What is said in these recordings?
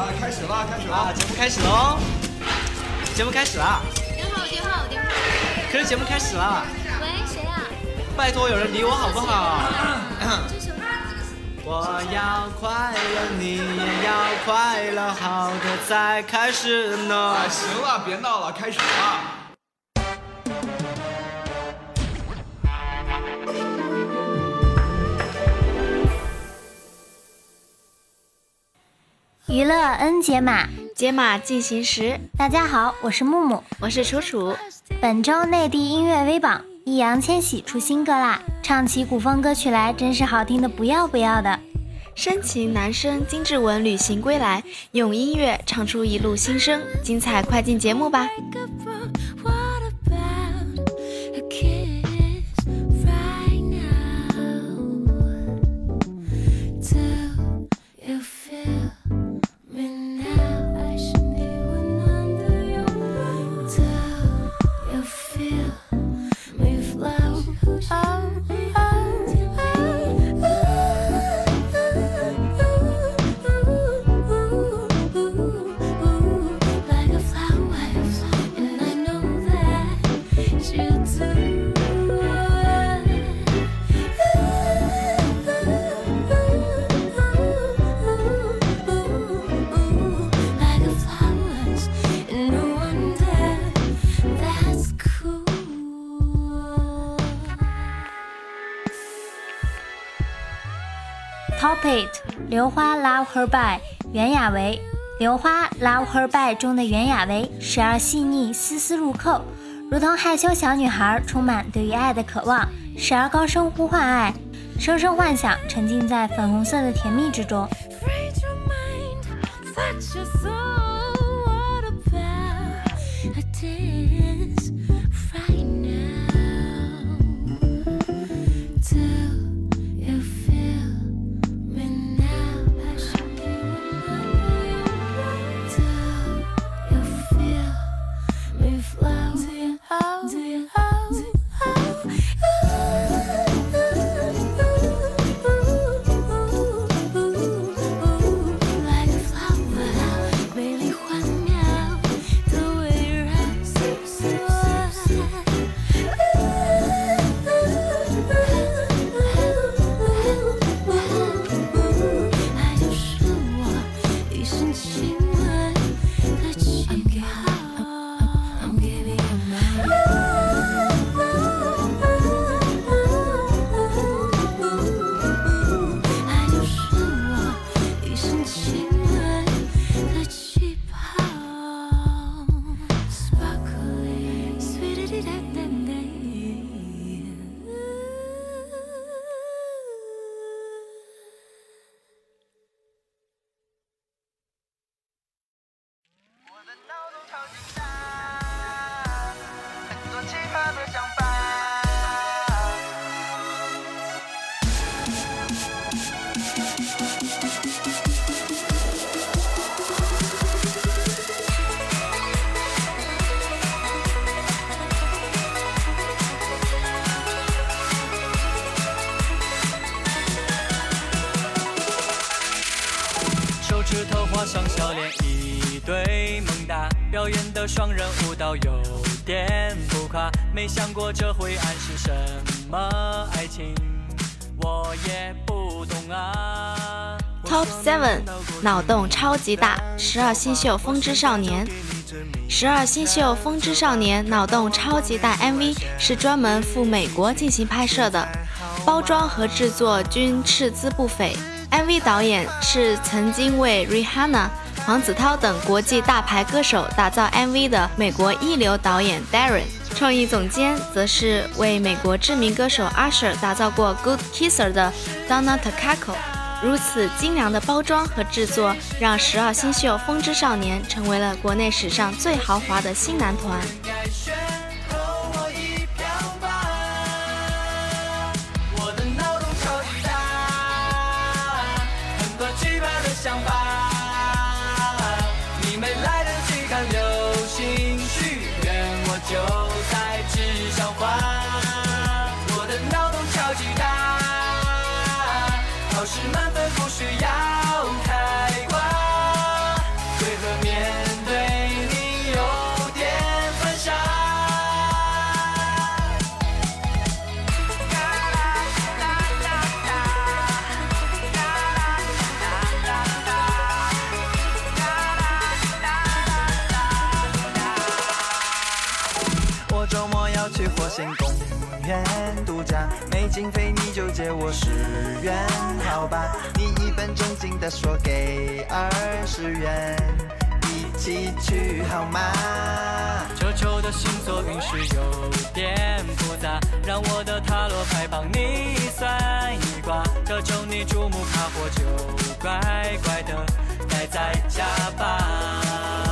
啊，开始了，开始了，节目开始喽！节目开始了。电话，电话，电话。可是节目开始了。喂，谁啊？拜托，有人理我好不好？我要快乐，你也要快乐，好的才开始呢。行了，别闹了，开始吧。娱乐 N 解码，解码进行时。大家好，我是木木，我是楚楚。本周内地音乐微榜。易烊千玺出新歌啦，唱起古风歌曲来真是好听的不要不要的。深情男声金志文旅行归来，用音乐唱出一路心声，精彩快进节目吧。刘花 Love Her By，袁娅维。刘花 Love Her By 中的袁娅维，时而细腻，丝丝入扣，如同害羞小女孩，充满对于爱的渴望；时而高声呼唤爱，声声幻想，沉浸在粉红色的甜蜜之中。表演的双人舞蹈有点浮夸，没想过这会暗示什么爱情，我也不懂啊。Top Seven，脑洞超级大，十二星宿风之少年。十二星宿风之少年脑洞超级大 MV 是专门赴美国进行拍摄的，包装和制作均斥资不菲。MV 导演是曾经为 Rihanna。黄子韬等国际大牌歌手打造 MV 的美国一流导演 Darren，创意总监则是为美国知名歌手 Usher 打造过《Good Kisser》的 Donna Takako。如此精良的包装和制作，让十二星宿风之少年成为了国内史上最豪华的新男团。经费你就借我十元，好吧？你一本正经的说给二十元，一起去好吗？球球的星座运势有点复杂，让我的塔罗牌帮你算一卦。这周你注目卡火就乖乖的待在家吧。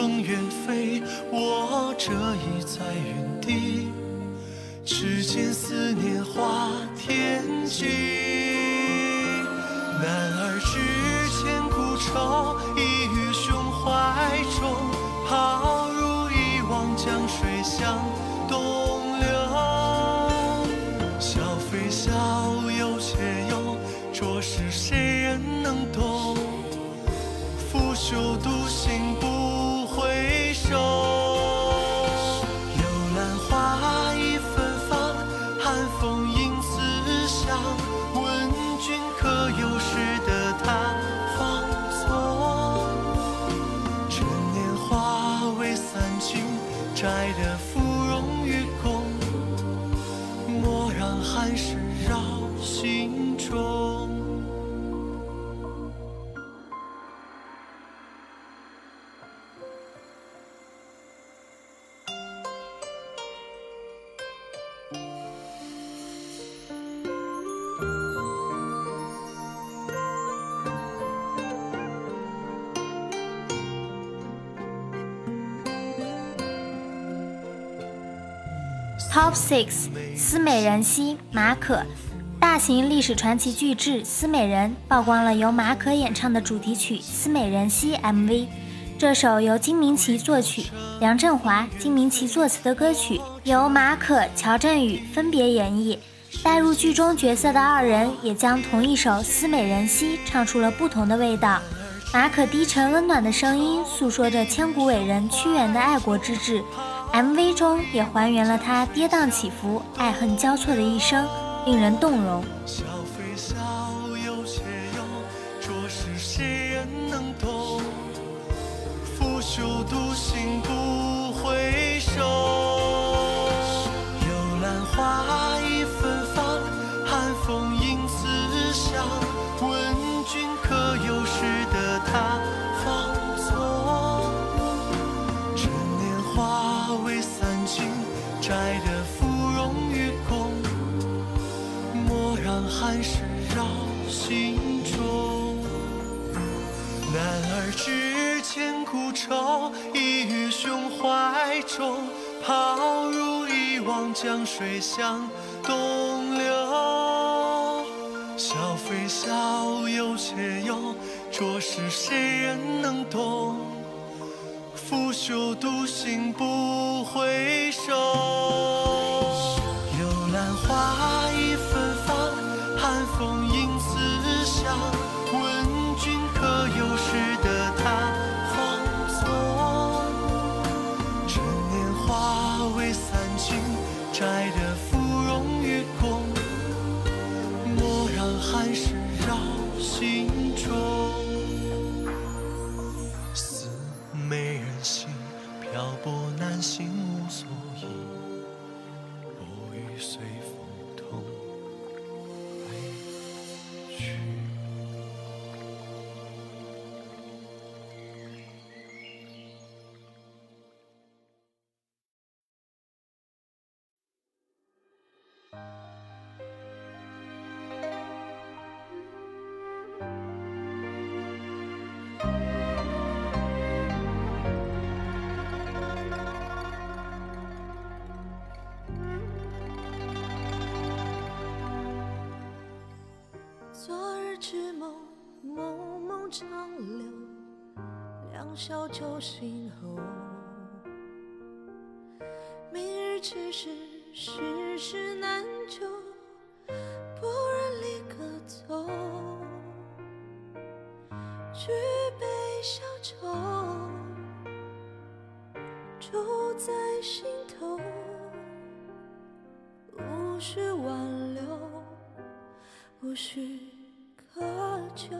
风远飞，我折翼在原地，指尖思念化天际。Top Six，思美人兮马可，大型历史传奇巨制《思美人》曝光了由马可演唱的主题曲《思美人兮》MV。这首由金明琪作曲、梁振华、金明琪作词的歌曲，由马可、乔振宇分别演绎。带入剧中角色的二人也将同一首《思美人兮》唱出了不同的味道。马可低沉温暖的声音诉说着千古伟人屈原的爱国之志。MV 中也还原了他跌宕起伏、爱恨交错的一生，令人动容。笑非笑，有且有，着实谁人能懂？拂袖独行不回愁，已于胸怀中，抛入一汪江水向东流。笑非笑，有且忧，着实谁人能懂？拂袖独行不回首，小酒醒后。明日之事，世事难救，不忍离歌奏。举杯消愁，住在心头，无需挽留。无需渴求，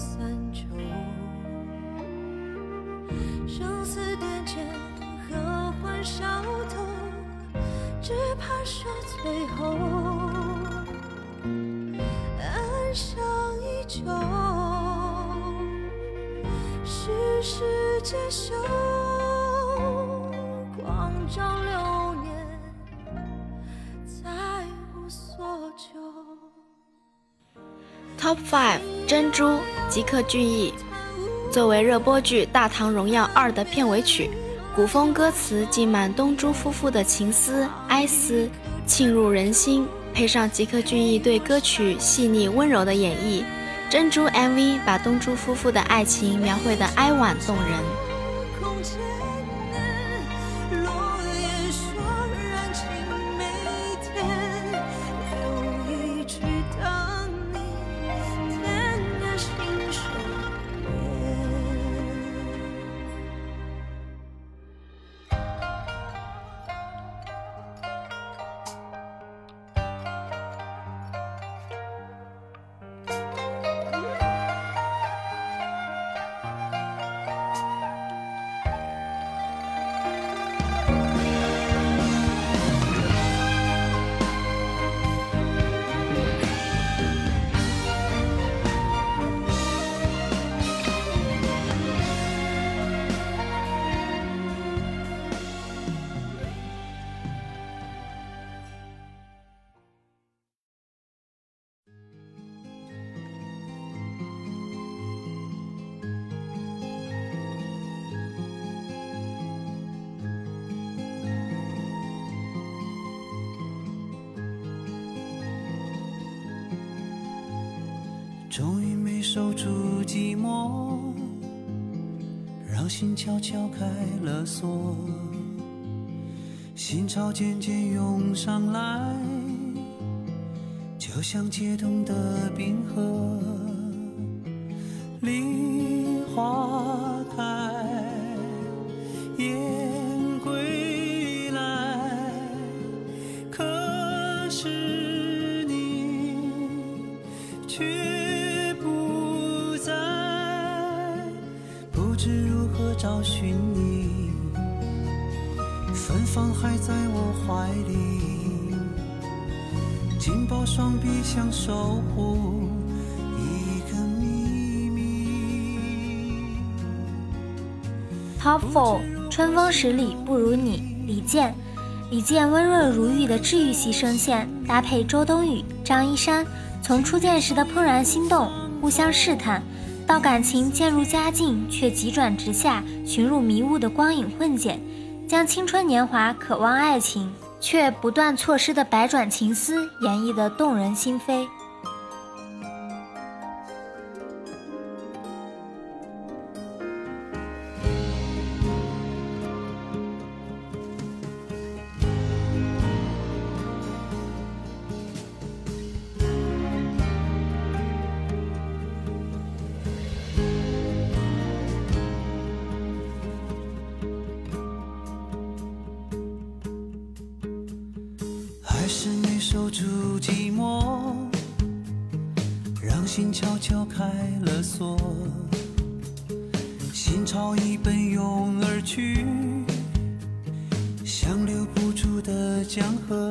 三秋。生死殿前，何欢笑头？只怕说最后，暗香依旧。世事皆休，光照流年，再无所求。Top Five 珍珠吉克隽逸，作为热播剧《大唐荣耀二》的片尾曲，古风歌词浸满东珠夫妇的情思哀思，沁入人心，配上吉克隽逸对歌曲细腻温柔的演绎，珍珠 MV 把东珠夫妇的爱情描绘得哀婉动人。终于没守住寂寞，让心悄悄开了锁，心潮渐渐涌上来，就像解冻的冰河。我怀里，紧抱双臂想守护一个秘密。Top Four 春春风十里不如你，李健。李健温润如玉的治愈系声线，搭配周冬雨、张一山，从初见时的怦然心动、互相试探，到感情渐入佳境却急转直下、寻入迷雾的光影混剪，将青春年华、渴望爱情却不断错失的百转情丝演绎得动人心扉。心悄悄开了锁，心潮已奔涌而去，像留不住的江河，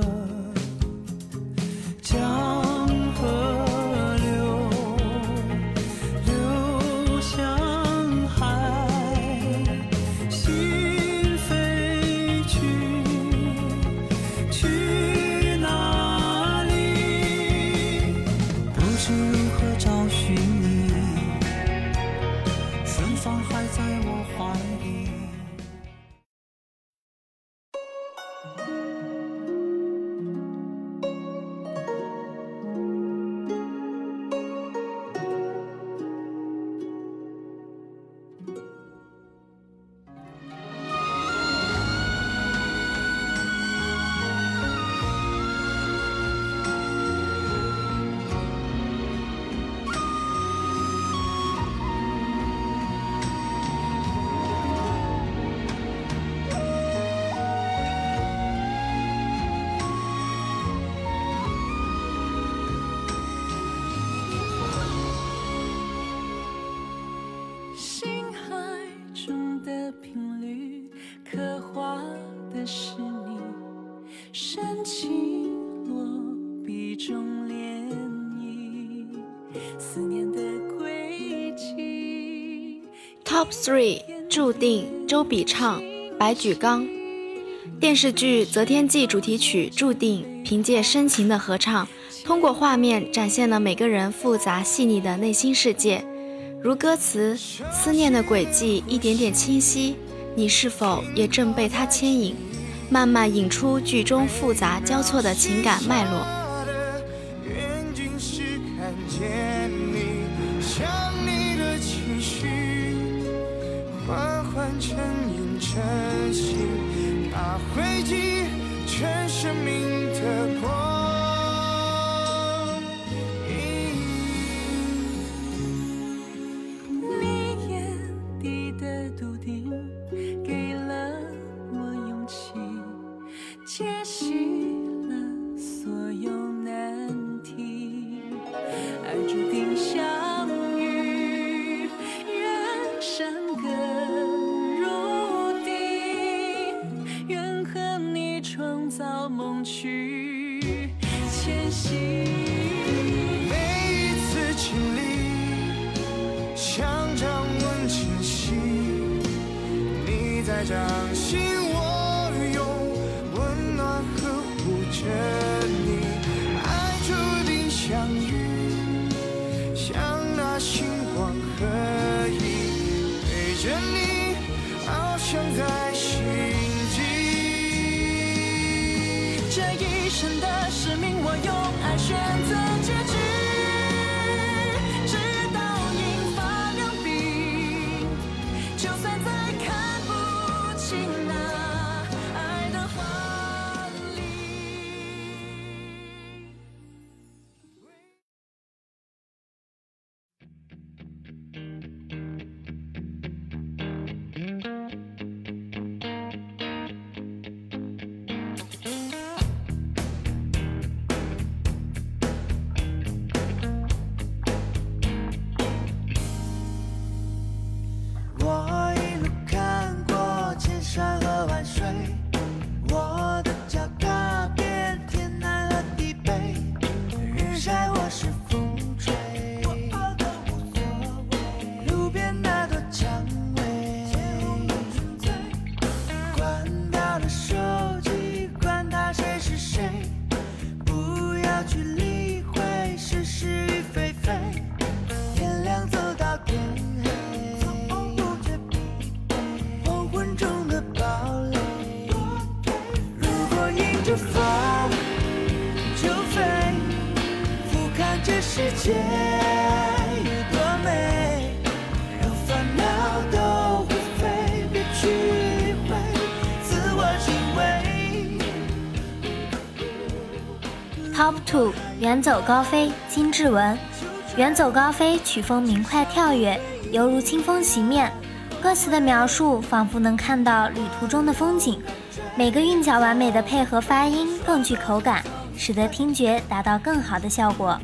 心 Top Three 注定周笔畅、白举纲。电视剧《择天记》主题曲《注定》凭借深情的合唱，通过画面展现了每个人复杂细腻的内心世界。如歌词，思念的轨迹一点点清晰，你是否也正被它牵引，慢慢引出剧中复杂交错的情感脉络。解析远走高飞，金志文。远走高飞，曲风明快跳跃，犹如清风袭面。歌词的描述仿佛能看到旅途中的风景，每个韵脚完美的配合发音，更具口感，使得听觉达到更好的效果。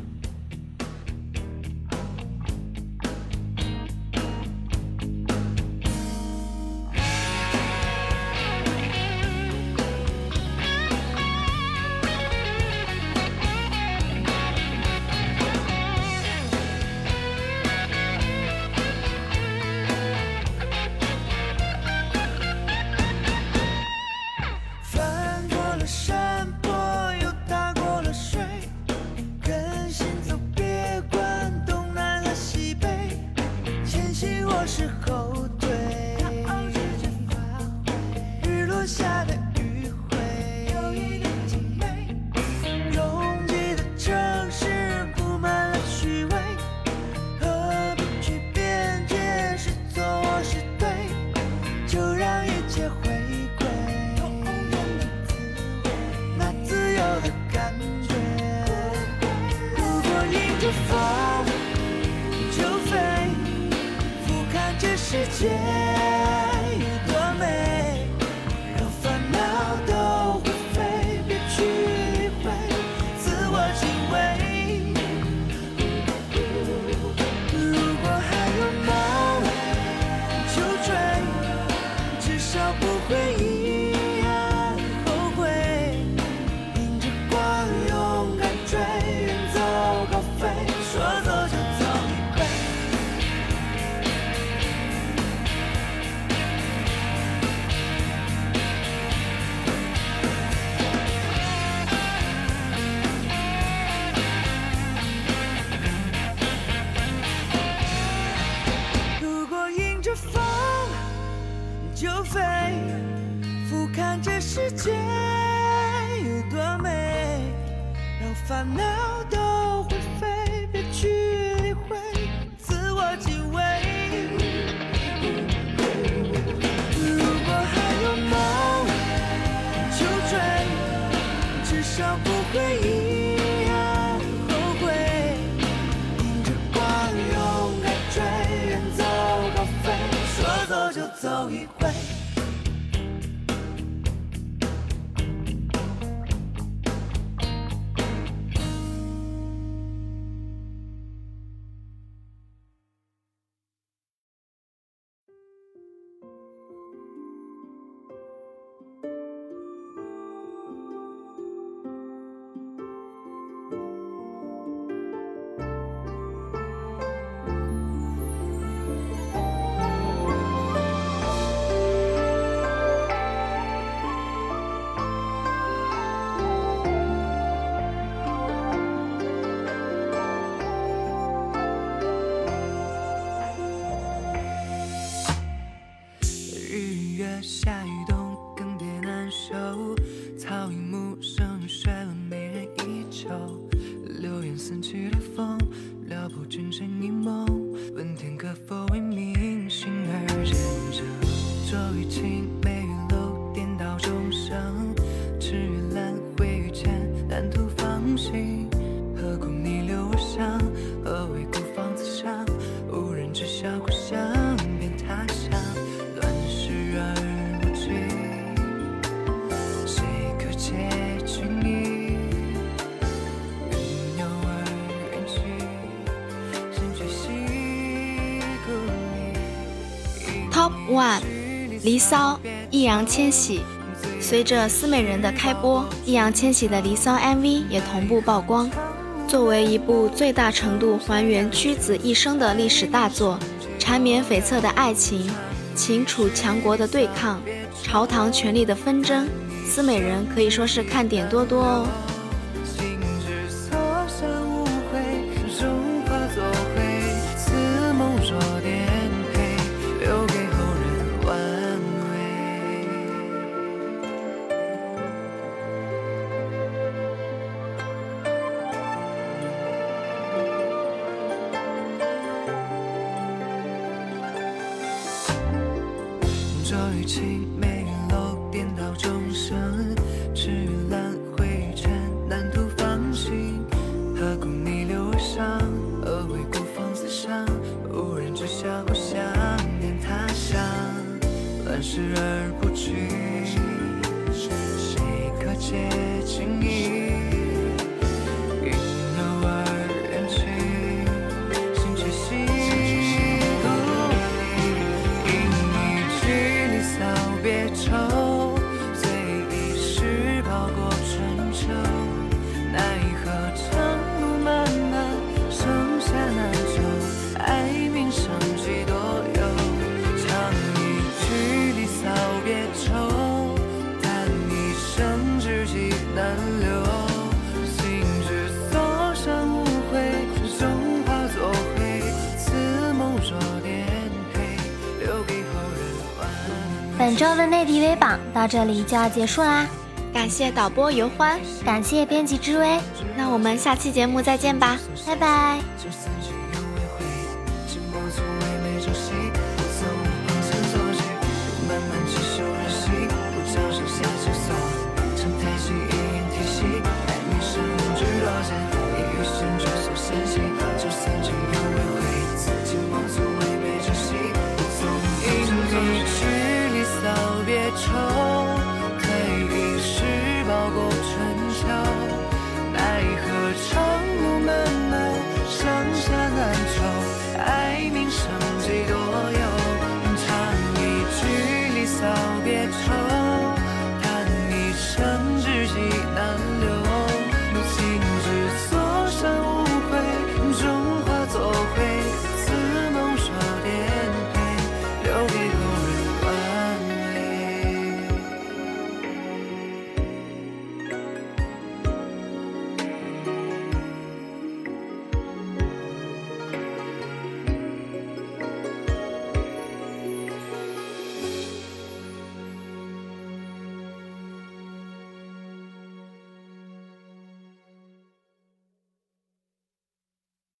世界。世界有多美，让烦恼都灰飞，别去理会，自我敬畏。如果还有梦就追，至少不离骚》，易烊千玺。随着《思美人》的开播，易烊千玺的《离骚》MV 也同步曝光。作为一部最大程度还原屈子一生的历史大作，缠绵悱恻的爱情，秦楚强国的对抗，朝堂权力的纷争，《思美人》可以说是看点多多哦。情。本周的内地微榜到这里就要结束啦，感谢导播尤欢，感谢编辑之微，那我们下期节目再见吧，拜拜。